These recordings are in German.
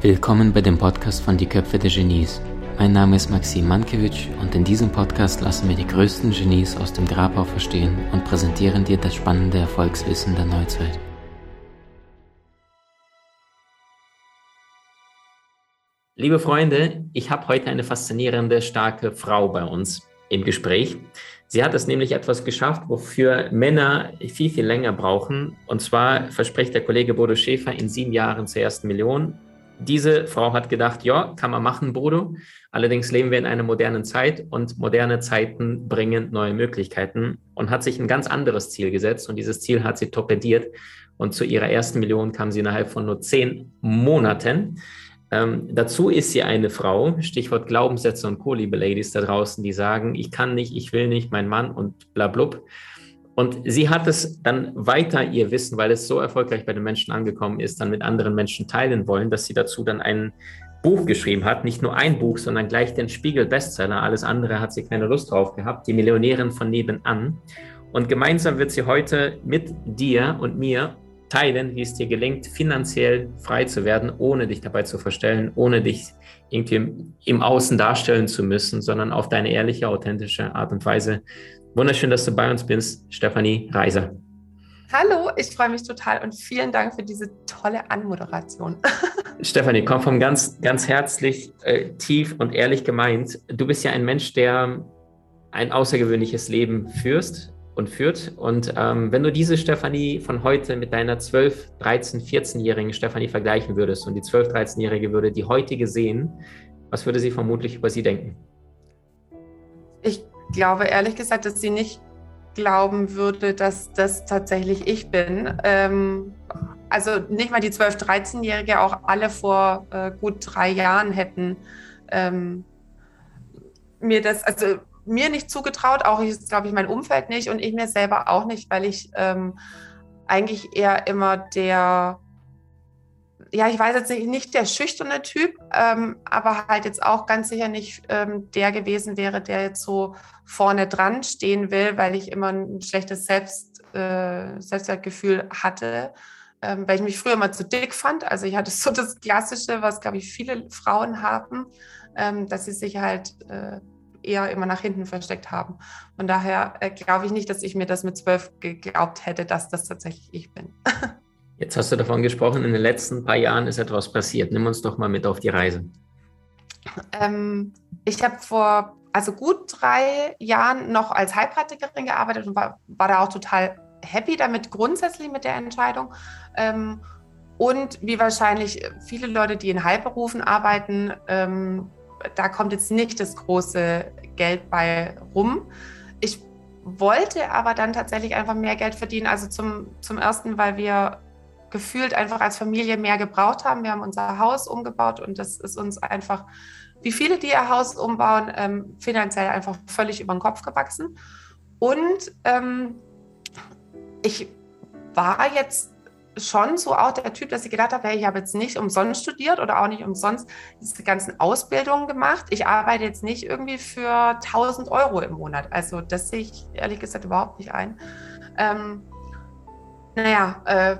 Willkommen bei dem Podcast von Die Köpfe der Genies. Mein Name ist Maxim Mankewitsch und in diesem Podcast lassen wir die größten Genies aus dem Grabau verstehen und präsentieren dir das spannende Erfolgswissen der Neuzeit. Liebe Freunde, ich habe heute eine faszinierende, starke Frau bei uns im Gespräch. Sie hat es nämlich etwas geschafft, wofür Männer viel, viel länger brauchen. Und zwar verspricht der Kollege Bodo Schäfer in sieben Jahren zur ersten Million diese Frau hat gedacht, ja, kann man machen, Bodo. Allerdings leben wir in einer modernen Zeit und moderne Zeiten bringen neue Möglichkeiten und hat sich ein ganz anderes Ziel gesetzt und dieses Ziel hat sie torpediert und zu ihrer ersten Million kam sie innerhalb von nur zehn Monaten. Ähm, dazu ist sie eine Frau, Stichwort Glaubenssätze und Co., liebe Ladies da draußen, die sagen, ich kann nicht, ich will nicht, mein Mann und bla blub. Und sie hat es dann weiter ihr Wissen, weil es so erfolgreich bei den Menschen angekommen ist, dann mit anderen Menschen teilen wollen, dass sie dazu dann ein Buch geschrieben hat. Nicht nur ein Buch, sondern gleich den Spiegel-Bestseller. Alles andere hat sie keine Lust drauf gehabt. Die Millionärin von nebenan. Und gemeinsam wird sie heute mit dir und mir teilen, wie es dir gelingt, finanziell frei zu werden, ohne dich dabei zu verstellen, ohne dich irgendwie im Außen darstellen zu müssen, sondern auf deine ehrliche, authentische Art und Weise Wunderschön, dass du bei uns bist, Stefanie Reiser. Hallo, ich freue mich total und vielen Dank für diese tolle Anmoderation. Stefanie, komm vom ganz, ganz herzlich, äh, tief und ehrlich gemeint. Du bist ja ein Mensch, der ein außergewöhnliches Leben führst und führt. Und ähm, wenn du diese Stefanie von heute mit deiner 12, 13, 14-jährigen Stefanie vergleichen würdest und die 12, 13-jährige würde die heutige sehen, was würde sie vermutlich über sie denken? Ich glaube ehrlich gesagt, dass sie nicht glauben würde, dass das tatsächlich ich bin. Ähm, also nicht mal die 12-, 13-Jährige, auch alle vor äh, gut drei Jahren hätten ähm, mir das, also mir nicht zugetraut, auch ich, glaube ich, mein Umfeld nicht und ich mir selber auch nicht, weil ich ähm, eigentlich eher immer der ja, ich weiß jetzt nicht, nicht der schüchterne Typ, ähm, aber halt jetzt auch ganz sicher nicht ähm, der gewesen wäre, der jetzt so vorne dran stehen will, weil ich immer ein schlechtes Selbst, äh, Selbstwertgefühl hatte, ähm, weil ich mich früher mal zu dick fand. Also ich hatte so das Klassische, was, glaube ich, viele Frauen haben, ähm, dass sie sich halt äh, eher immer nach hinten versteckt haben. Von daher äh, glaube ich nicht, dass ich mir das mit zwölf geglaubt hätte, dass das tatsächlich ich bin. Jetzt hast du davon gesprochen, in den letzten paar Jahren ist etwas passiert. Nimm uns doch mal mit auf die Reise. Ähm, ich habe vor also gut drei Jahren noch als Heilpraktikerin gearbeitet und war, war da auch total happy damit, grundsätzlich mit der Entscheidung. Ähm, und wie wahrscheinlich viele Leute, die in Heilberufen arbeiten, ähm, da kommt jetzt nicht das große Geld bei rum. Ich wollte aber dann tatsächlich einfach mehr Geld verdienen. Also zum, zum ersten, weil wir gefühlt einfach als Familie mehr gebraucht haben. Wir haben unser Haus umgebaut und das ist uns einfach, wie viele, die ihr Haus umbauen, ähm, finanziell einfach völlig über den Kopf gewachsen. Und ähm, ich war jetzt schon so auch der Typ, dass ich gedacht habe, hey, ich habe jetzt nicht umsonst studiert oder auch nicht umsonst diese ganzen Ausbildungen gemacht. Ich arbeite jetzt nicht irgendwie für 1000 Euro im Monat. Also das sehe ich ehrlich gesagt überhaupt nicht ein. Ähm, naja, äh,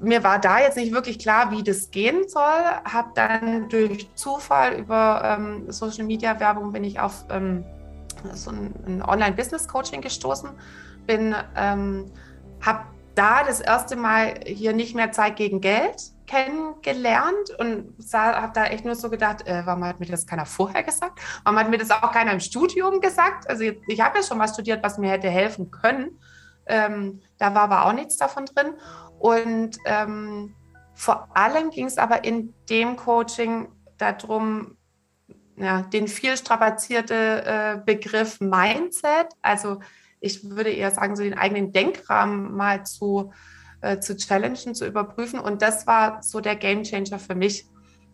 mir war da jetzt nicht wirklich klar, wie das gehen soll. Habe dann durch Zufall über ähm, Social Media Werbung bin ich auf ähm, so ein, ein Online-Business-Coaching gestoßen. Bin, ähm, habe da das erste Mal hier nicht mehr Zeit gegen Geld kennengelernt und habe da echt nur so gedacht, äh, warum hat mir das keiner vorher gesagt? Warum hat mir das auch keiner im Studium gesagt? Also ich habe ja schon mal studiert, was mir hätte helfen können. Ähm, da war aber auch nichts davon drin. Und ähm, vor allem ging es aber in dem Coaching darum, ja, den viel strapazierte äh, Begriff Mindset, also ich würde eher sagen, so den eigenen Denkrahmen mal zu, äh, zu challengen, zu überprüfen. Und das war so der Gamechanger für mich,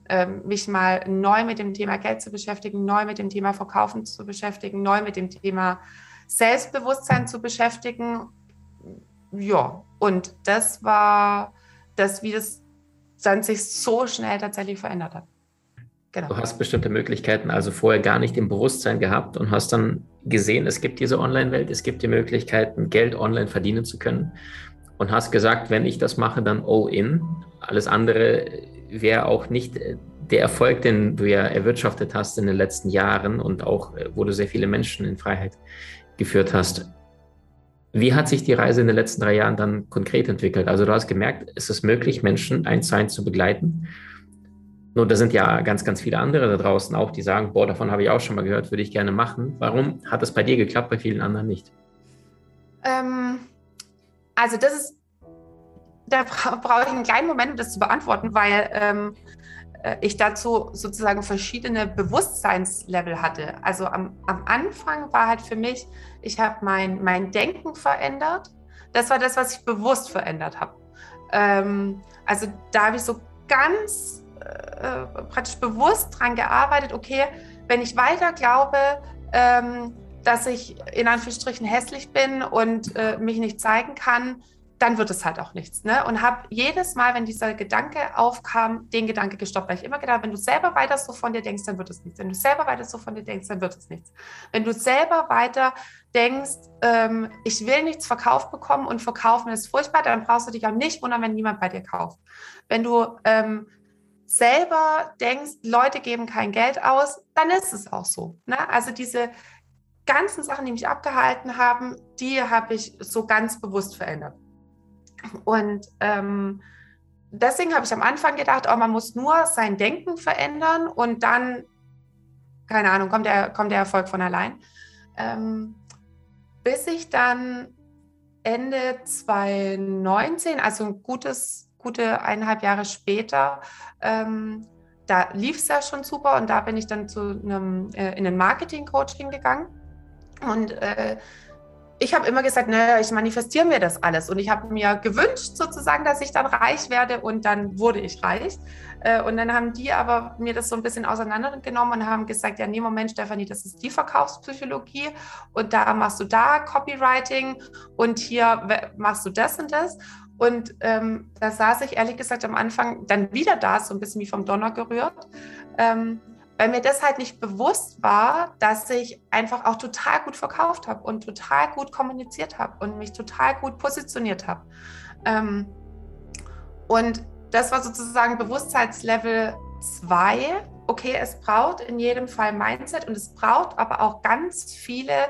äh, mich mal neu mit dem Thema Geld zu beschäftigen, neu mit dem Thema Verkaufen zu beschäftigen, neu mit dem Thema Selbstbewusstsein zu beschäftigen ja, und das war das, wie das dann sich so schnell tatsächlich verändert hat. Genau. Du hast bestimmte Möglichkeiten also vorher gar nicht im Bewusstsein gehabt und hast dann gesehen, es gibt diese Online-Welt, es gibt die Möglichkeiten, Geld online verdienen zu können und hast gesagt, wenn ich das mache, dann all in. Alles andere wäre auch nicht äh, der Erfolg, den du ja erwirtschaftet hast in den letzten Jahren und auch, äh, wo du sehr viele Menschen in Freiheit geführt hast. Wie hat sich die Reise in den letzten drei Jahren dann konkret entwickelt? Also du hast gemerkt, es ist möglich, Menschen eins zu eins zu begleiten. Nur da sind ja ganz, ganz viele andere da draußen auch, die sagen, boah, davon habe ich auch schon mal gehört, würde ich gerne machen. Warum hat das bei dir geklappt, bei vielen anderen nicht? Ähm, also das ist, da brauche ich einen kleinen Moment, um das zu beantworten, weil ähm, äh, ich dazu sozusagen verschiedene Bewusstseinslevel hatte. Also am, am Anfang war halt für mich, ich habe mein, mein Denken verändert. Das war das, was ich bewusst verändert habe. Ähm, also da habe ich so ganz äh, praktisch bewusst dran gearbeitet, okay, wenn ich weiter glaube, ähm, dass ich in Anführungsstrichen hässlich bin und äh, mich nicht zeigen kann, dann wird es halt auch nichts. Ne? Und habe jedes Mal, wenn dieser Gedanke aufkam, den Gedanke gestoppt, weil ich immer gedacht wenn du selber weiter so von dir denkst, dann wird es nichts. Wenn du selber weiter so von dir denkst, dann wird es nichts. Wenn du selber weiter denkst, ähm, ich will nichts verkauft bekommen und verkaufen ist furchtbar, dann brauchst du dich auch nicht wundern, wenn niemand bei dir kauft. Wenn du ähm, selber denkst, Leute geben kein Geld aus, dann ist es auch so. Ne? Also diese ganzen Sachen, die mich abgehalten haben, die habe ich so ganz bewusst verändert. Und ähm, deswegen habe ich am Anfang gedacht, oh, man muss nur sein Denken verändern und dann, keine Ahnung, kommt der, kommt der Erfolg von allein. Ähm, bis ich dann Ende 2019, also ein gutes, gute eineinhalb Jahre später, ähm, da lief es ja schon super und da bin ich dann zu einem, äh, in ein Marketing-Coaching gegangen. Und äh, ich habe immer gesagt, naja, ich manifestiere mir das alles. Und ich habe mir gewünscht sozusagen, dass ich dann reich werde und dann wurde ich reich. Äh, und dann haben die aber mir das so ein bisschen auseinandergenommen und haben gesagt, ja, nee, Moment, Stefanie, das ist die Verkaufspsychologie und da machst du da Copywriting und hier machst du das und das. Und ähm, da saß ich ehrlich gesagt am Anfang dann wieder da, so ein bisschen wie vom Donner gerührt. Ähm, weil mir das halt nicht bewusst war, dass ich einfach auch total gut verkauft habe und total gut kommuniziert habe und mich total gut positioniert habe. Ähm, und das war sozusagen Bewusstseinslevel 2. Okay, es braucht in jedem Fall Mindset und es braucht aber auch ganz viele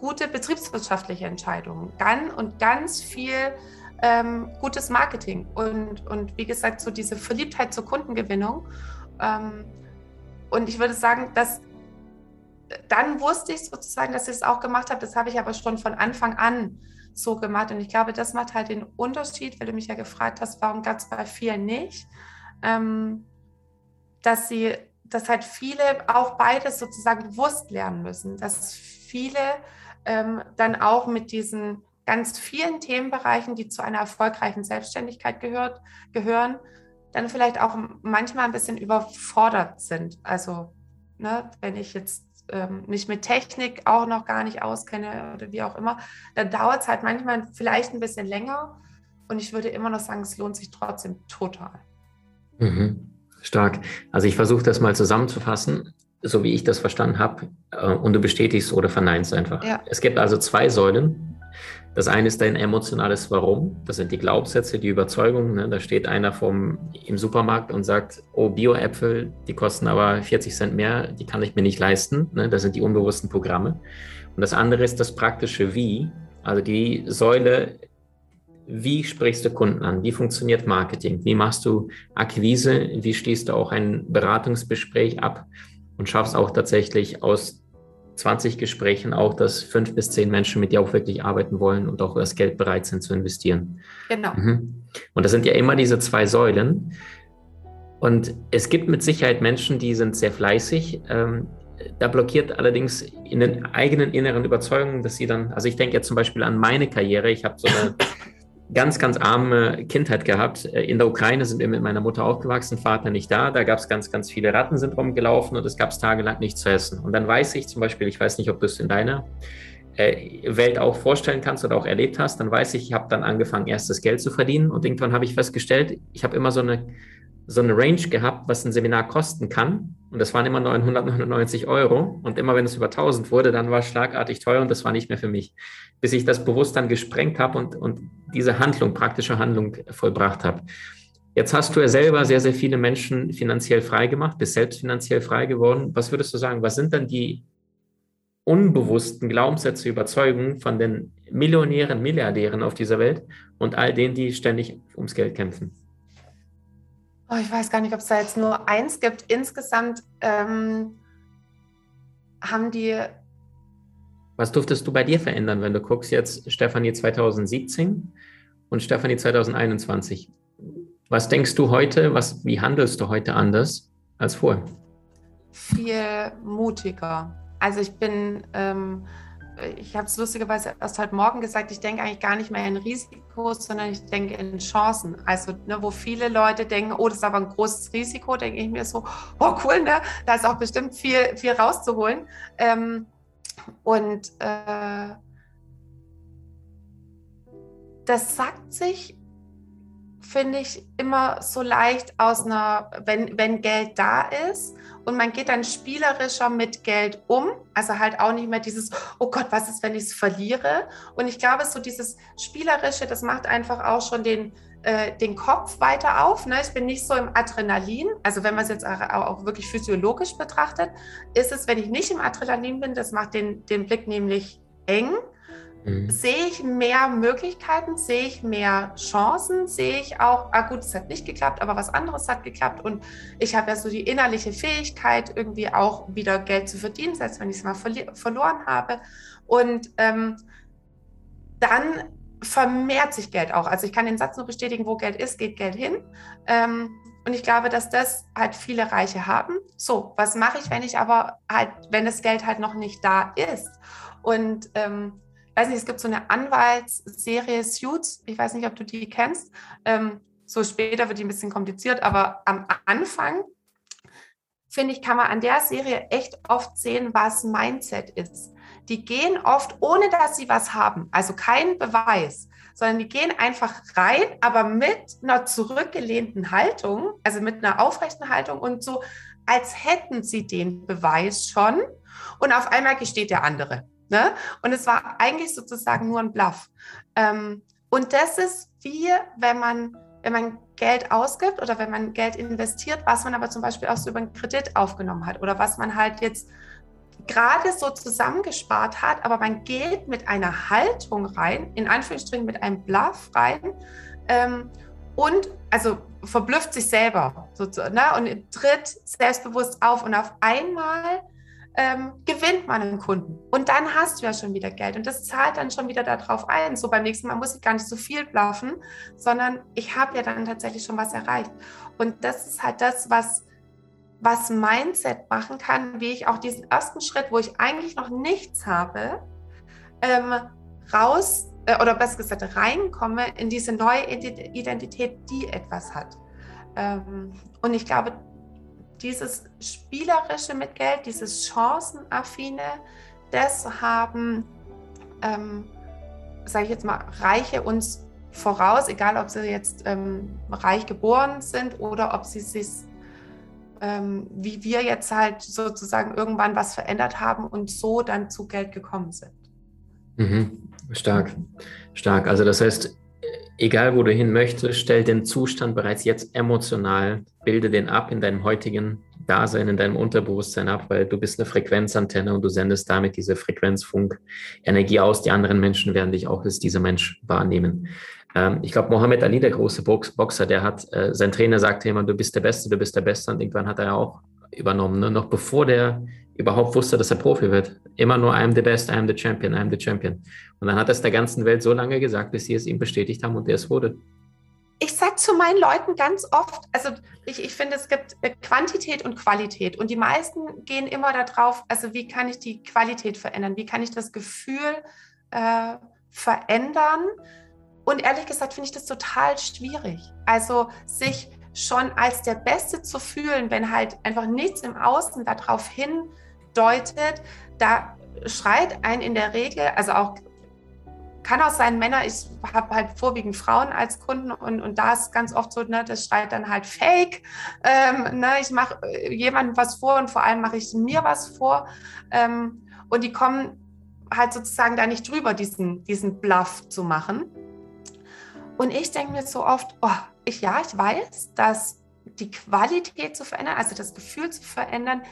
gute betriebswirtschaftliche Entscheidungen ganz und ganz viel ähm, gutes Marketing und, und wie gesagt, so diese Verliebtheit zur Kundengewinnung. Ähm, und ich würde sagen, dass dann wusste ich sozusagen, dass ich es auch gemacht habe. Das habe ich aber schon von Anfang an so gemacht. Und ich glaube, das macht halt den Unterschied, weil du mich ja gefragt hast, warum gab es bei vielen nicht, ähm, dass sie, dass halt viele auch beides sozusagen bewusst lernen müssen, dass viele ähm, dann auch mit diesen ganz vielen Themenbereichen, die zu einer erfolgreichen Selbstständigkeit gehört, gehören, dann vielleicht auch manchmal ein bisschen überfordert sind. Also ne, wenn ich jetzt ähm, mich mit Technik auch noch gar nicht auskenne oder wie auch immer, dann dauert es halt manchmal vielleicht ein bisschen länger. Und ich würde immer noch sagen, es lohnt sich trotzdem total. Mhm. Stark. Also ich versuche das mal zusammenzufassen, so wie ich das verstanden habe. Äh, und du bestätigst oder verneinst einfach. Ja. Es gibt also zwei Säulen. Das eine ist dein emotionales Warum. Das sind die Glaubenssätze, die Überzeugungen. Ne? Da steht einer vom, im Supermarkt und sagt, oh, Bio-Äpfel, die kosten aber 40 Cent mehr, die kann ich mir nicht leisten. Ne? Das sind die unbewussten Programme. Und das andere ist das praktische Wie. Also die Säule, wie sprichst du Kunden an? Wie funktioniert Marketing? Wie machst du Akquise? Wie schließt du auch ein Beratungsgespräch ab und schaffst auch tatsächlich aus 20 Gesprächen auch, dass fünf bis zehn Menschen mit dir auch wirklich arbeiten wollen und auch das Geld bereit sind zu investieren. Genau. Mhm. Und das sind ja immer diese zwei Säulen. Und es gibt mit Sicherheit Menschen, die sind sehr fleißig. Ähm, da blockiert allerdings in den eigenen inneren Überzeugungen, dass sie dann, also ich denke jetzt zum Beispiel an meine Karriere. Ich habe so eine ganz, ganz arme Kindheit gehabt. Äh, in der Ukraine sind wir mit meiner Mutter aufgewachsen, Vater nicht da. Da gab es ganz, ganz viele Ratten sind rumgelaufen und es gab tagelang nichts zu essen. Und dann weiß ich zum Beispiel, ich weiß nicht, ob du es in deiner äh, Welt auch vorstellen kannst oder auch erlebt hast, dann weiß ich, ich habe dann angefangen, erstes Geld zu verdienen und irgendwann habe ich festgestellt, ich habe immer so eine so eine Range gehabt, was ein Seminar kosten kann. Und das waren immer 999 Euro. Und immer wenn es über 1000 wurde, dann war es schlagartig teuer und das war nicht mehr für mich. Bis ich das bewusst dann gesprengt habe und, und diese Handlung, praktische Handlung vollbracht habe. Jetzt hast du ja selber sehr, sehr viele Menschen finanziell frei gemacht, bist selbst finanziell frei geworden. Was würdest du sagen, was sind dann die unbewussten Glaubenssätze, Überzeugungen von den Millionären, Milliardären auf dieser Welt und all denen, die ständig ums Geld kämpfen? Oh, ich weiß gar nicht, ob es da jetzt nur eins gibt. Insgesamt ähm, haben die. Was durftest du bei dir verändern, wenn du guckst jetzt Stefanie 2017 und Stefanie 2021? Was denkst du heute, was, wie handelst du heute anders als vorher? Viel mutiger. Also ich bin, ähm, ich habe es lustigerweise erst heute Morgen gesagt, ich denke eigentlich gar nicht mehr in Risikos, sondern ich denke in Chancen. Also ne, wo viele Leute denken, oh, das ist aber ein großes Risiko, denke ich mir so, oh cool, ne? da ist auch bestimmt viel, viel rauszuholen. Ähm, und äh, das sagt sich finde ich, immer so leicht aus einer, wenn, wenn Geld da ist und man geht dann spielerischer mit Geld um. Also halt auch nicht mehr dieses, oh Gott, was ist, wenn ich es verliere? Und ich glaube, so dieses Spielerische, das macht einfach auch schon den, äh, den Kopf weiter auf. Ne? Ich bin nicht so im Adrenalin. Also wenn man es jetzt auch, wirklich physiologisch betrachtet, ist es, wenn ich nicht im Adrenalin bin, das macht den, den Blick nämlich eng. Mhm. Sehe ich mehr Möglichkeiten, sehe ich mehr Chancen, sehe ich auch, ah gut, es hat nicht geklappt, aber was anderes hat geklappt und ich habe ja so die innerliche Fähigkeit, irgendwie auch wieder Geld zu verdienen, selbst wenn ich es mal verloren habe. Und ähm, dann vermehrt sich Geld auch. Also ich kann den Satz nur bestätigen, wo Geld ist, geht Geld hin. Ähm, und ich glaube, dass das halt viele Reiche haben. So, was mache ich, wenn ich aber halt, wenn das Geld halt noch nicht da ist? Und ähm, weiß nicht, es gibt so eine Anwaltsserie Suits, ich weiß nicht, ob du die kennst. Ähm, so später wird die ein bisschen kompliziert, aber am Anfang, finde ich, kann man an der Serie echt oft sehen, was Mindset ist. Die gehen oft, ohne dass sie was haben, also kein Beweis, sondern die gehen einfach rein, aber mit einer zurückgelehnten Haltung, also mit einer aufrechten Haltung und so, als hätten sie den Beweis schon. Und auf einmal gesteht der andere. Ne? Und es war eigentlich sozusagen nur ein Bluff. Ähm, und das ist wie, wenn man, wenn man Geld ausgibt oder wenn man Geld investiert, was man aber zum Beispiel auch so über einen Kredit aufgenommen hat oder was man halt jetzt gerade so zusammengespart hat, aber man geht mit einer Haltung rein, in Anführungsstrichen mit einem Bluff rein ähm, und also verblüfft sich selber sozusagen ne? und tritt selbstbewusst auf und auf einmal ähm, gewinnt man einen Kunden. Und dann hast du ja schon wieder Geld. Und das zahlt dann schon wieder darauf ein. So beim nächsten Mal muss ich gar nicht so viel bluffen, sondern ich habe ja dann tatsächlich schon was erreicht. Und das ist halt das, was, was Mindset machen kann, wie ich auch diesen ersten Schritt, wo ich eigentlich noch nichts habe, ähm, raus äh, oder besser gesagt reinkomme in diese neue Identität, die etwas hat. Ähm, und ich glaube, dieses Spielerische mit Geld, dieses Chancenaffine, das haben, ähm, sage ich jetzt mal, Reiche uns voraus, egal ob sie jetzt ähm, reich geboren sind oder ob sie sich, ähm, wie wir jetzt halt sozusagen irgendwann was verändert haben und so dann zu Geld gekommen sind. Mhm. Stark, stark. Also das heißt, egal wo du hin möchtest, stell den Zustand bereits jetzt emotional, bilde den ab in deinem heutigen Dasein, in deinem Unterbewusstsein ab, weil du bist eine Frequenzantenne und du sendest damit diese Frequenzfunk-Energie aus. Die anderen Menschen werden dich auch als dieser Mensch wahrnehmen. Ähm, ich glaube, Mohammed Ali, der große Box Boxer, der hat, äh, sein Trainer sagte immer, du bist der Beste, du bist der Beste und irgendwann hat er auch übernommen, ne? noch bevor der überhaupt wusste, dass er Profi wird. Immer nur I'm the best, I'm the champion, I'm the champion. Und dann hat er es der ganzen Welt so lange gesagt, bis sie es ihm bestätigt haben und der es wurde. Ich sage zu meinen Leuten ganz oft, also ich, ich finde, es gibt äh, Quantität und Qualität. Und die meisten gehen immer darauf, also wie kann ich die Qualität verändern? Wie kann ich das Gefühl äh, verändern? Und ehrlich gesagt finde ich das total schwierig. Also sich schon als der Beste zu fühlen, wenn halt einfach nichts im Außen darauf hindeutet, da schreit ein in der Regel, also auch kann auch sein, Männer, ich habe halt vorwiegend Frauen als Kunden und, und da ist ganz oft so, ne, das schreit dann halt Fake. Ähm, ne, ich mache äh, jemandem was vor und vor allem mache ich mir was vor. Ähm, und die kommen halt sozusagen da nicht drüber, diesen, diesen Bluff zu machen. Und ich denke mir so oft, oh, ich, ja, ich weiß, dass die Qualität zu verändern, also das Gefühl zu verändern,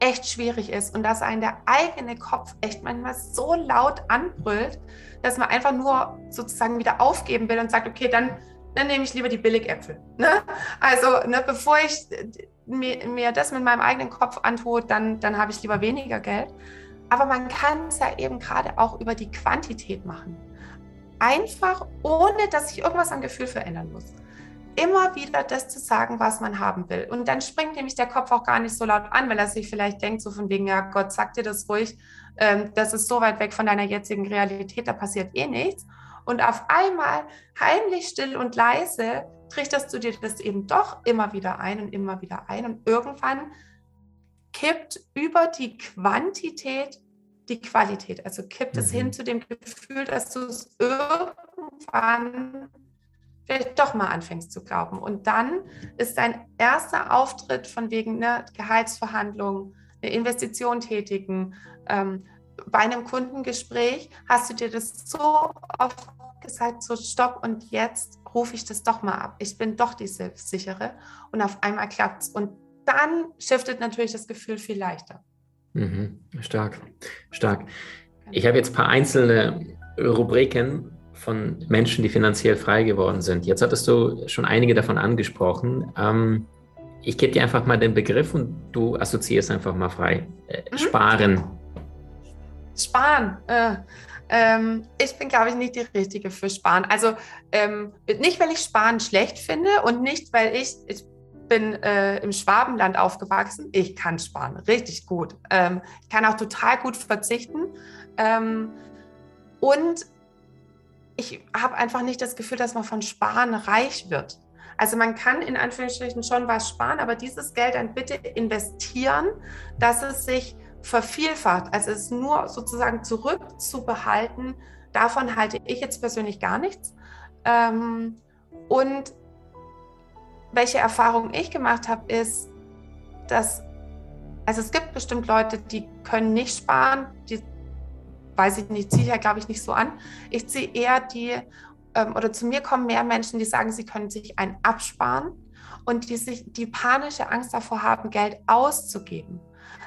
echt schwierig ist und dass einen der eigene Kopf echt manchmal so laut anbrüllt, dass man einfach nur sozusagen wieder aufgeben will und sagt, okay, dann, dann nehme ich lieber die Billigäpfel. Ne? Also ne, bevor ich mir, mir das mit meinem eigenen Kopf antue, dann, dann habe ich lieber weniger Geld. Aber man kann es ja eben gerade auch über die Quantität machen. Einfach, ohne dass ich irgendwas am Gefühl verändern muss immer wieder das zu sagen, was man haben will. Und dann springt nämlich der Kopf auch gar nicht so laut an, weil er sich vielleicht denkt, so von wegen, ja Gott, sag dir das ruhig, ähm, das ist so weit weg von deiner jetzigen Realität, da passiert eh nichts. Und auf einmal, heimlich, still und leise, trichterst du dir das eben doch immer wieder ein und immer wieder ein. Und irgendwann kippt über die Quantität die Qualität. Also kippt mhm. es hin zu dem Gefühl, dass du es irgendwann vielleicht doch mal anfängst zu glauben. Und dann ist dein erster Auftritt von wegen einer Gehaltsverhandlung, eine Investition tätigen, ähm, bei einem Kundengespräch hast du dir das so oft gesagt, so stopp und jetzt rufe ich das doch mal ab. Ich bin doch die Selbstsichere und auf einmal klappt es. Und dann shiftet natürlich das Gefühl viel leichter. Mhm. Stark, stark. Ich habe jetzt ein paar einzelne Rubriken, von Menschen, die finanziell frei geworden sind. Jetzt hattest du schon einige davon angesprochen. Ähm, ich gebe dir einfach mal den Begriff und du assoziierst einfach mal frei. Äh, mhm. Sparen. Sparen. Äh, ähm, ich bin, glaube ich, nicht die Richtige für Sparen. Also ähm, nicht, weil ich Sparen schlecht finde und nicht, weil ich, ich bin äh, im Schwabenland aufgewachsen. Ich kann sparen, richtig gut. Ähm, ich kann auch total gut verzichten. Ähm, und ich habe einfach nicht das Gefühl, dass man von Sparen reich wird. Also man kann in Anführungsstrichen schon was sparen, aber dieses Geld dann bitte investieren, dass es sich vervielfacht. Also es nur sozusagen zurückzubehalten, davon halte ich jetzt persönlich gar nichts. Ähm, und welche Erfahrung ich gemacht habe, ist, dass, also es gibt bestimmt Leute, die können nicht sparen, die weiß ich nicht, ziehe ich ja, glaube ich, nicht so an. Ich ziehe eher die, ähm, oder zu mir kommen mehr Menschen, die sagen, sie können sich ein absparen und die sich die panische Angst davor haben, Geld auszugeben.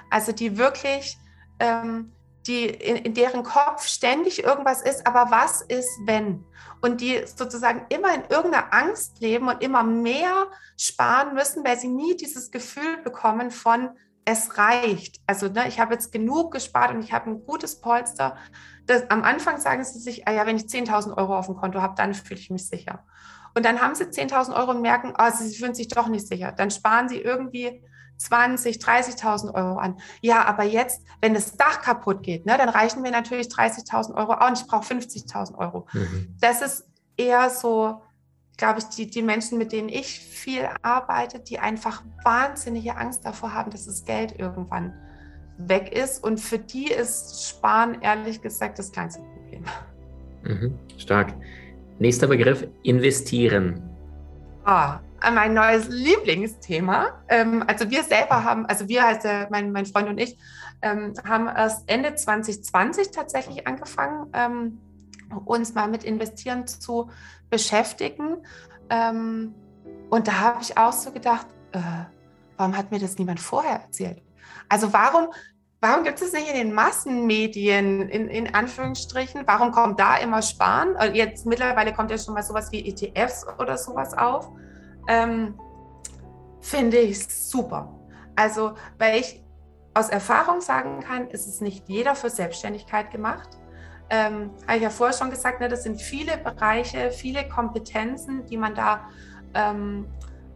Also die wirklich, ähm, die in, in, deren Kopf ständig irgendwas ist, aber was ist, wenn? Und die sozusagen immer in irgendeiner Angst leben und immer mehr sparen müssen, weil sie nie dieses Gefühl bekommen von, es reicht. Also ne, ich habe jetzt genug gespart und ich habe ein gutes Polster. Das, am Anfang sagen sie sich, ah ja, wenn ich 10.000 Euro auf dem Konto habe, dann fühle ich mich sicher. Und dann haben sie 10.000 Euro und merken, oh, sie fühlen sich doch nicht sicher. Dann sparen sie irgendwie 20, 30.000 Euro an. Ja, aber jetzt, wenn das Dach kaputt geht, ne, dann reichen mir natürlich 30.000 Euro auch und ich brauche 50.000 Euro. Mhm. Das ist eher so, glaube ich, die, die Menschen, mit denen ich viel arbeite, die einfach wahnsinnige Angst davor haben, dass das Geld irgendwann weg ist. Und für die ist Sparen ehrlich gesagt das kleinste Problem. Mhm, stark. Nächster Begriff, investieren. Ah, mein neues Lieblingsthema. Ähm, also wir selber haben, also wir heißt ja, mein, mein Freund und ich, ähm, haben erst Ende 2020 tatsächlich angefangen, ähm, uns mal mit Investieren zu beschäftigen. Ähm, und da habe ich auch so gedacht, äh, warum hat mir das niemand vorher erzählt? Also warum, warum gibt es nicht in den Massenmedien, in, in Anführungsstrichen, warum kommt da immer Sparen? Äh, jetzt mittlerweile kommt ja schon mal sowas wie ETFs oder sowas auf. Ähm, Finde ich super. Also, weil ich aus Erfahrung sagen kann, ist es nicht jeder für Selbstständigkeit gemacht ähm, habe ich ja vorher schon gesagt, ne, das sind viele Bereiche, viele Kompetenzen, die man da ähm,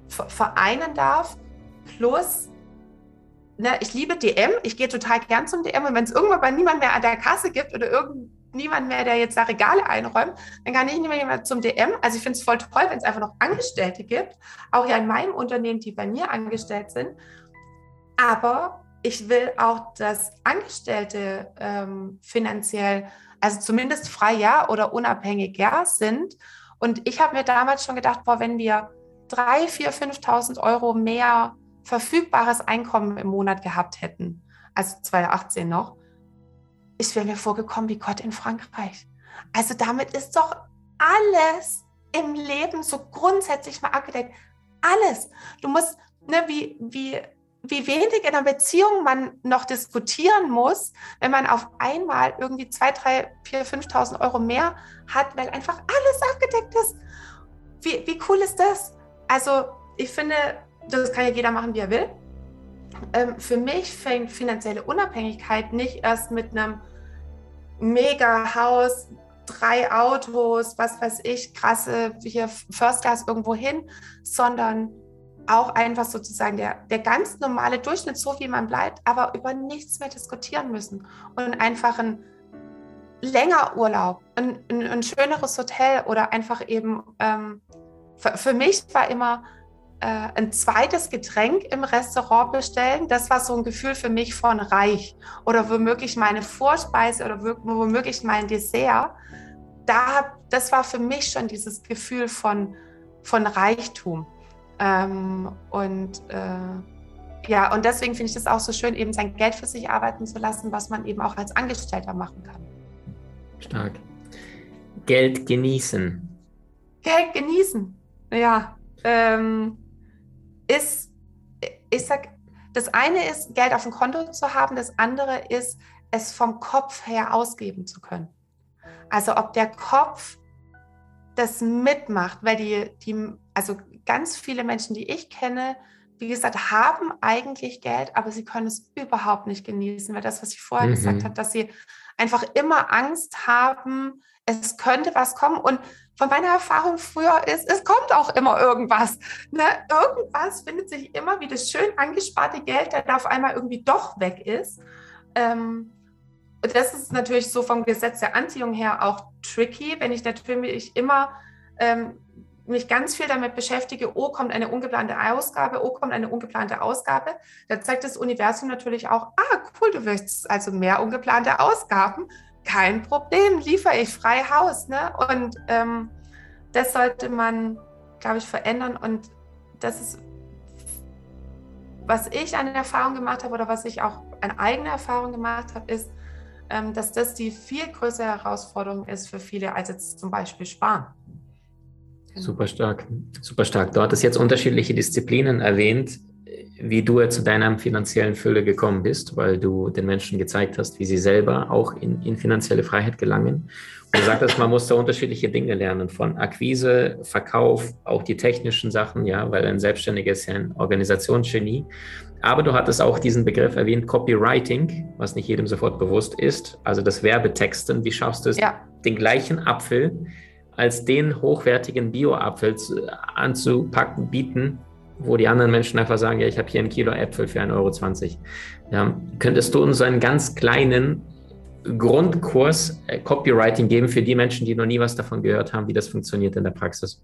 vereinen darf. Plus, ne, ich liebe DM, ich gehe total gern zum DM und wenn es irgendwann mal niemand mehr an der Kasse gibt oder irgendjemand mehr, der jetzt da Regale einräumt, dann kann ich nicht mehr zum DM. Also ich finde es voll toll, wenn es einfach noch Angestellte gibt, auch ja in meinem Unternehmen, die bei mir angestellt sind. Aber ich will auch, dass Angestellte ähm, finanziell also zumindest freier oder unabhängiger sind. Und ich habe mir damals schon gedacht, boah, wenn wir 3.000, 4.000, 5.000 Euro mehr verfügbares Einkommen im Monat gehabt hätten, also 2018 noch, ich wäre mir vorgekommen wie Gott in Frankreich. Also damit ist doch alles im Leben so grundsätzlich mal abgedeckt. Alles. Du musst, ne, wie, wie, wie wenig in einer Beziehung man noch diskutieren muss, wenn man auf einmal irgendwie 2, 3, 4, 5.000 Euro mehr hat, weil einfach alles abgedeckt ist. Wie, wie cool ist das? Also ich finde, das kann ja jeder machen, wie er will. Ähm, für mich fängt finanzielle Unabhängigkeit nicht erst mit einem Mega-Haus, drei Autos, was weiß ich, krasse hier First Class irgendwo hin, sondern auch einfach sozusagen der, der ganz normale Durchschnitt, so wie man bleibt, aber über nichts mehr diskutieren müssen und einfach ein länger Urlaub, ein, ein, ein schöneres Hotel oder einfach eben, ähm, für, für, mich war immer äh, ein zweites Getränk im Restaurant bestellen. Das war so ein Gefühl für mich von reich oder womöglich meine Vorspeise oder womöglich mein Dessert. Da, das war für mich schon dieses Gefühl von, von Reichtum. Ähm, und äh, ja, und deswegen finde ich es auch so schön, eben sein Geld für sich arbeiten zu lassen, was man eben auch als Angestellter machen kann. Stark. Geld genießen. Geld genießen, ja. Ähm, ist, ich sag, das eine ist, Geld auf dem Konto zu haben, das andere ist, es vom Kopf her ausgeben zu können. Also ob der Kopf das mitmacht, weil die, die, also ganz viele Menschen, die ich kenne, wie gesagt, haben eigentlich Geld, aber sie können es überhaupt nicht genießen, weil das, was ich vorher mhm. gesagt habe, dass sie einfach immer Angst haben, es könnte was kommen. Und von meiner Erfahrung früher ist, es kommt auch immer irgendwas. Ne? Irgendwas findet sich immer wie das schön angesparte Geld, der da auf einmal irgendwie doch weg ist. Ähm, das ist natürlich so vom Gesetz der Anziehung her auch tricky, wenn ich natürlich immer ähm, mich ganz viel damit beschäftige, oh, kommt eine ungeplante Ausgabe, oh, kommt eine ungeplante Ausgabe, da zeigt das Universum natürlich auch, ah, cool, du willst also mehr ungeplante Ausgaben, kein Problem, liefere ich frei Haus. Ne? Und ähm, das sollte man, glaube ich, verändern. Und das ist, was ich an Erfahrung gemacht habe oder was ich auch an eigener Erfahrung gemacht habe, ist, ähm, dass das die viel größere Herausforderung ist für viele als jetzt zum Beispiel Sparen. Super stark, super stark. Du hattest jetzt unterschiedliche Disziplinen erwähnt, wie du zu deiner finanziellen Fülle gekommen bist, weil du den Menschen gezeigt hast, wie sie selber auch in, in finanzielle Freiheit gelangen. Und du sagtest, man muss da unterschiedliche Dinge lernen, von Akquise, Verkauf, auch die technischen Sachen, ja, weil ein Selbstständiger ist ja ein Organisationsgenie. Aber du hattest auch diesen Begriff erwähnt, Copywriting, was nicht jedem sofort bewusst ist. Also das Werbetexten. Wie schaffst du es, ja. den gleichen Apfel als den hochwertigen Bio-Apfel anzupacken, bieten, wo die anderen Menschen einfach sagen, ja, ich habe hier ein Kilo Äpfel für 1,20 Euro. Ja, könntest du uns einen ganz kleinen Grundkurs äh, Copywriting geben für die Menschen, die noch nie was davon gehört haben, wie das funktioniert in der Praxis?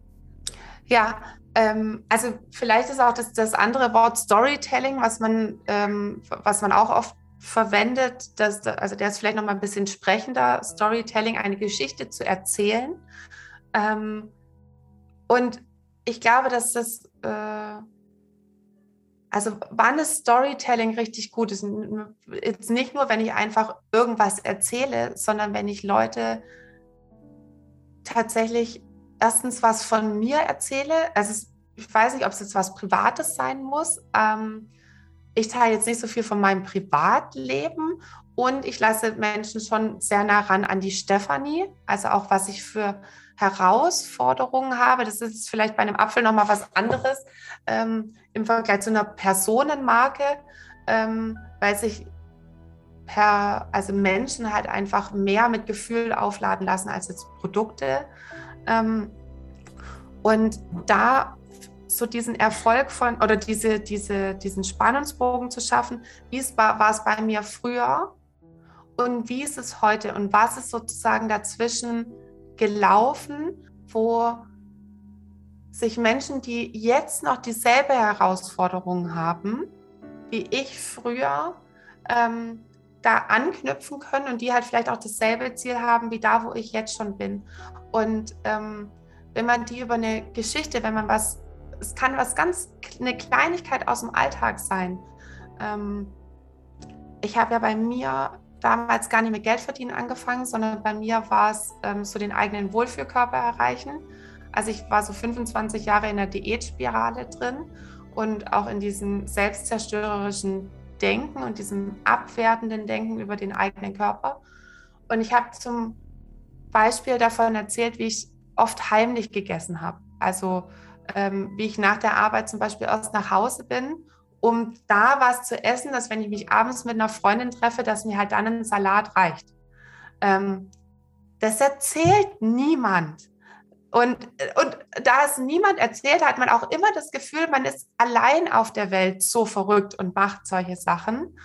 Ja, ähm, also vielleicht ist auch das, das andere Wort Storytelling, was man, ähm, was man auch oft verwendet, dass, also der ist vielleicht noch mal ein bisschen sprechender, Storytelling, eine Geschichte zu erzählen. Ähm, und ich glaube, dass das, äh, also wann ist Storytelling richtig gut? Ist, jetzt nicht nur, wenn ich einfach irgendwas erzähle, sondern wenn ich Leute tatsächlich erstens was von mir erzähle, also ich weiß nicht, ob es jetzt was Privates sein muss. Ähm, ich teile jetzt nicht so viel von meinem Privatleben und ich lasse Menschen schon sehr nah ran an die Stefanie, also auch was ich für Herausforderungen habe. Das ist vielleicht bei einem Apfel nochmal was anderes ähm, im Vergleich zu einer Personenmarke, ähm, weil sich per, also Menschen halt einfach mehr mit Gefühl aufladen lassen als jetzt Produkte. Ähm, und da so diesen Erfolg von oder diese, diese, diesen Spannungsbogen zu schaffen, wie es war, war es bei mir früher und wie ist es heute und was ist sozusagen dazwischen gelaufen, wo sich Menschen, die jetzt noch dieselbe Herausforderung haben, wie ich früher, ähm, da anknüpfen können und die halt vielleicht auch dasselbe Ziel haben wie da, wo ich jetzt schon bin. Und ähm, wenn man die über eine Geschichte, wenn man was, es kann was ganz, eine Kleinigkeit aus dem Alltag sein. Ähm, ich habe ja bei mir damals gar nicht mit Geld verdienen angefangen, sondern bei mir war es ähm, so den eigenen Wohlfühlkörper erreichen. Also ich war so 25 Jahre in der Diätspirale drin und auch in diesem selbstzerstörerischen Denken und diesem abwertenden Denken über den eigenen Körper. Und ich habe zum Beispiel davon erzählt, wie ich oft heimlich gegessen habe. Also ähm, wie ich nach der Arbeit zum Beispiel erst nach Hause bin, um da was zu essen, dass wenn ich mich abends mit einer Freundin treffe, dass mir halt dann ein Salat reicht. Ähm, das erzählt niemand. Und, und da es niemand erzählt, hat man auch immer das Gefühl, man ist allein auf der Welt so verrückt und macht solche Sachen.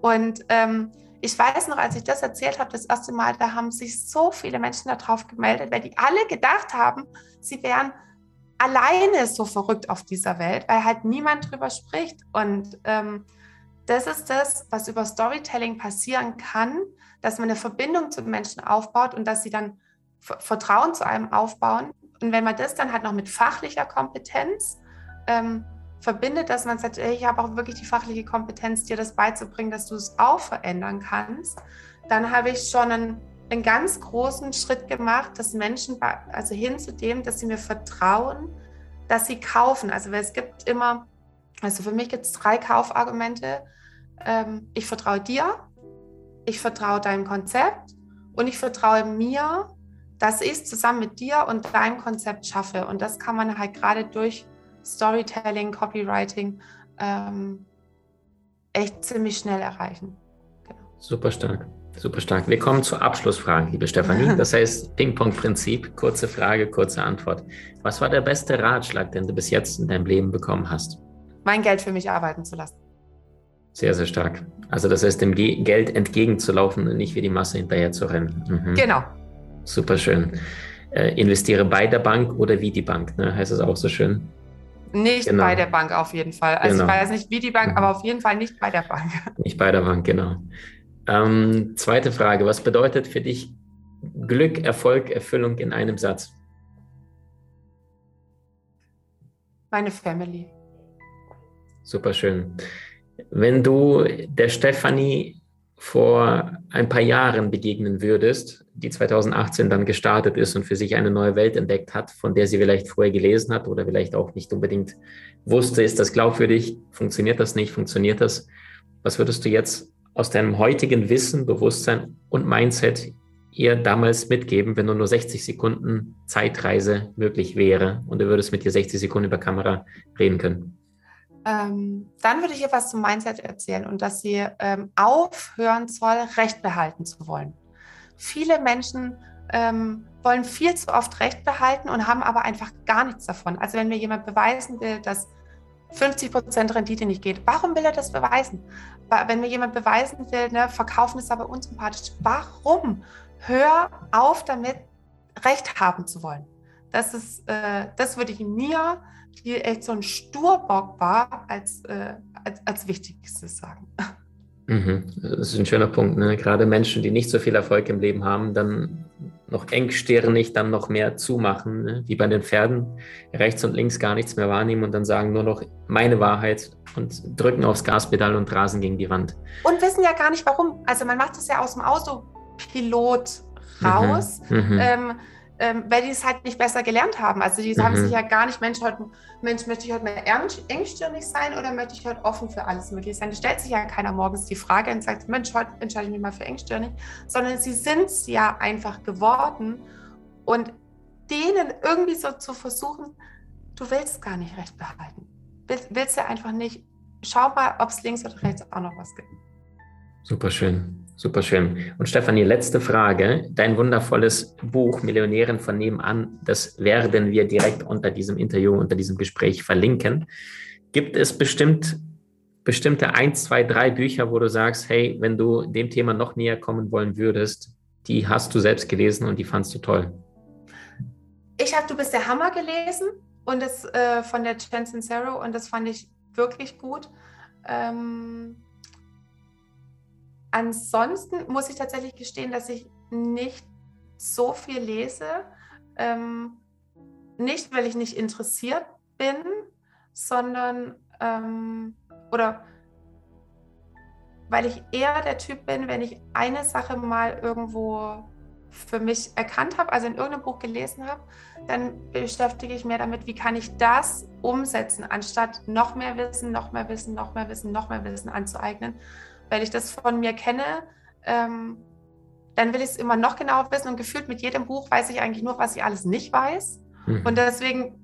Und ähm, ich weiß noch, als ich das erzählt habe, das erste Mal, da haben sich so viele Menschen darauf gemeldet, weil die alle gedacht haben, sie wären alleine so verrückt auf dieser Welt, weil halt niemand drüber spricht. Und ähm, das ist das, was über Storytelling passieren kann, dass man eine Verbindung zu Menschen aufbaut und dass sie dann Vertrauen zu einem aufbauen. Und wenn man das dann halt noch mit fachlicher Kompetenz ähm, verbindet, dass man sagt, ich habe auch wirklich die fachliche Kompetenz, dir das beizubringen, dass du es auch verändern kannst, dann habe ich schon einen, einen ganz großen Schritt gemacht, dass Menschen, also hin zu dem, dass sie mir vertrauen, dass sie kaufen. Also es gibt immer, also für mich gibt es drei Kaufargumente. Ähm, ich vertraue dir, ich vertraue deinem Konzept und ich vertraue mir, dass ich es zusammen mit dir und deinem Konzept schaffe. Und das kann man halt gerade durch Storytelling, Copywriting ähm, echt ziemlich schnell erreichen. Genau. Super stark. Super stark. Wir kommen zur Abschlussfrage, liebe Stefanie. Das heißt Ping-Pong-Prinzip, kurze Frage, kurze Antwort. Was war der beste Ratschlag, den du bis jetzt in deinem Leben bekommen hast? Mein Geld für mich arbeiten zu lassen. Sehr, sehr stark. Also das heißt, dem Ge Geld entgegenzulaufen und nicht wie die Masse hinterher zu rennen. Mhm. Genau. Super schön. Äh, investiere bei der Bank oder wie die Bank, ne? heißt es auch so schön. Nicht genau. bei der Bank auf jeden Fall. Also genau. ich weiß nicht wie die Bank, mhm. aber auf jeden Fall nicht bei der Bank. Nicht bei der Bank, genau. Ähm, zweite Frage, was bedeutet für dich Glück, Erfolg, Erfüllung in einem Satz? Meine Family. Super schön. Wenn du der Stefanie vor ein paar Jahren begegnen würdest, die 2018 dann gestartet ist und für sich eine neue Welt entdeckt hat, von der sie vielleicht vorher gelesen hat oder vielleicht auch nicht unbedingt wusste, ist das glaubwürdig, funktioniert das nicht, funktioniert das? Was würdest du jetzt aus deinem heutigen Wissen, Bewusstsein und Mindset ihr damals mitgeben, wenn nur 60 Sekunden Zeitreise möglich wäre und du würdest mit dir 60 Sekunden über Kamera reden können? Ähm, dann würde ich ihr was zum Mindset erzählen und dass sie ähm, aufhören soll, Recht behalten zu wollen. Viele Menschen ähm, wollen viel zu oft Recht behalten und haben aber einfach gar nichts davon. Also wenn mir jemand beweisen will, dass 50 Prozent Rendite nicht geht, warum will er das beweisen? Wenn mir jemand beweisen will, ne, verkaufen ist aber unsympathisch, warum? Hör auf damit, Recht haben zu wollen. Das ist, äh, das würde ich mir, die echt so ein Sturbock war, als, äh, als, als Wichtigstes sagen. Mhm. Das ist ein schöner Punkt. Ne? Gerade Menschen, die nicht so viel Erfolg im Leben haben, dann noch engstirnig dann noch mehr zumachen, ne? wie bei den Pferden, rechts und links gar nichts mehr wahrnehmen und dann sagen nur noch meine Wahrheit und drücken aufs Gaspedal und rasen gegen die Wand. Und wissen ja gar nicht warum. Also man macht das ja aus dem Autopilot raus. Mhm. Mhm. Ähm, ähm, weil die es halt nicht besser gelernt haben. Also die mhm. haben sich ja gar nicht, Mensch, heute, Mensch, möchte ich heute mal engstirnig sein oder möchte ich heute offen für alles möglich sein? Da stellt sich ja keiner morgens die Frage und sagt, Mensch, heute entscheide ich mich mal für engstirnig, sondern sie sind es ja einfach geworden und denen irgendwie so zu versuchen, du willst gar nicht recht behalten. Willst, willst du einfach nicht. Schau mal, ob es links oder rechts auch noch was gibt. Super schön. Super schön. Und Stefanie, letzte Frage. Dein wundervolles Buch Millionären von nebenan, das werden wir direkt unter diesem Interview, unter diesem Gespräch verlinken. Gibt es bestimmt bestimmte ein, zwei, drei Bücher, wo du sagst, hey, wenn du dem Thema noch näher kommen wollen würdest, die hast du selbst gelesen und die fandst du toll? Ich habe Du bist der Hammer gelesen und das äh, von der Chen Sincero und das fand ich wirklich gut. Ähm ansonsten muss ich tatsächlich gestehen, dass ich nicht so viel lese. Ähm, nicht, weil ich nicht interessiert bin, sondern ähm, oder weil ich eher der Typ bin, wenn ich eine Sache mal irgendwo für mich erkannt habe, also in irgendeinem Buch gelesen habe, dann beschäftige ich mich damit, wie kann ich das umsetzen, anstatt noch mehr Wissen, noch mehr Wissen, noch mehr Wissen, noch mehr Wissen anzueignen. Weil ich das von mir kenne, ähm, dann will ich es immer noch genauer wissen und gefühlt mit jedem Buch weiß ich eigentlich nur, was ich alles nicht weiß. Mhm. Und deswegen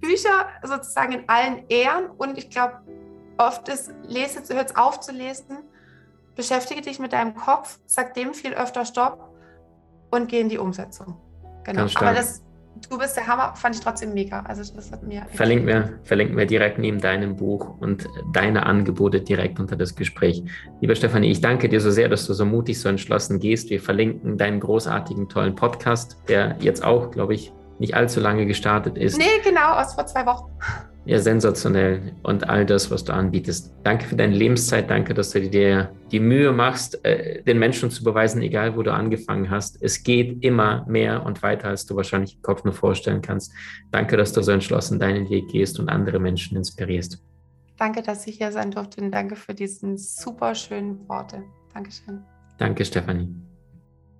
Bücher sozusagen in allen Ehren und ich glaube, oft ist, lese, hört es auf zu lesen, beschäftige dich mit deinem Kopf, sag dem viel öfter Stopp und geh in die Umsetzung. Genau. Aber das, du bist der Hammer, fand ich trotzdem mega. Also das hat mir. Verlinken wir, verlinken wir direkt neben deinem Buch und deine Angebote direkt unter das Gespräch. Lieber Stefanie, ich danke dir so sehr, dass du so mutig, so entschlossen gehst. Wir verlinken deinen großartigen, tollen Podcast, der jetzt auch, glaube ich, nicht allzu lange gestartet ist. Nee, genau, aus vor zwei Wochen. Ja, sensationell. Und all das, was du anbietest. Danke für deine Lebenszeit. Danke, dass du dir die Mühe machst, äh, den Menschen zu beweisen, egal wo du angefangen hast. Es geht immer mehr und weiter, als du wahrscheinlich im Kopf nur vorstellen kannst. Danke, dass du so entschlossen deinen Weg gehst und andere Menschen inspirierst. Danke, dass ich hier sein durfte und danke für diesen super schönen Worte. Dankeschön. Danke, Stefanie.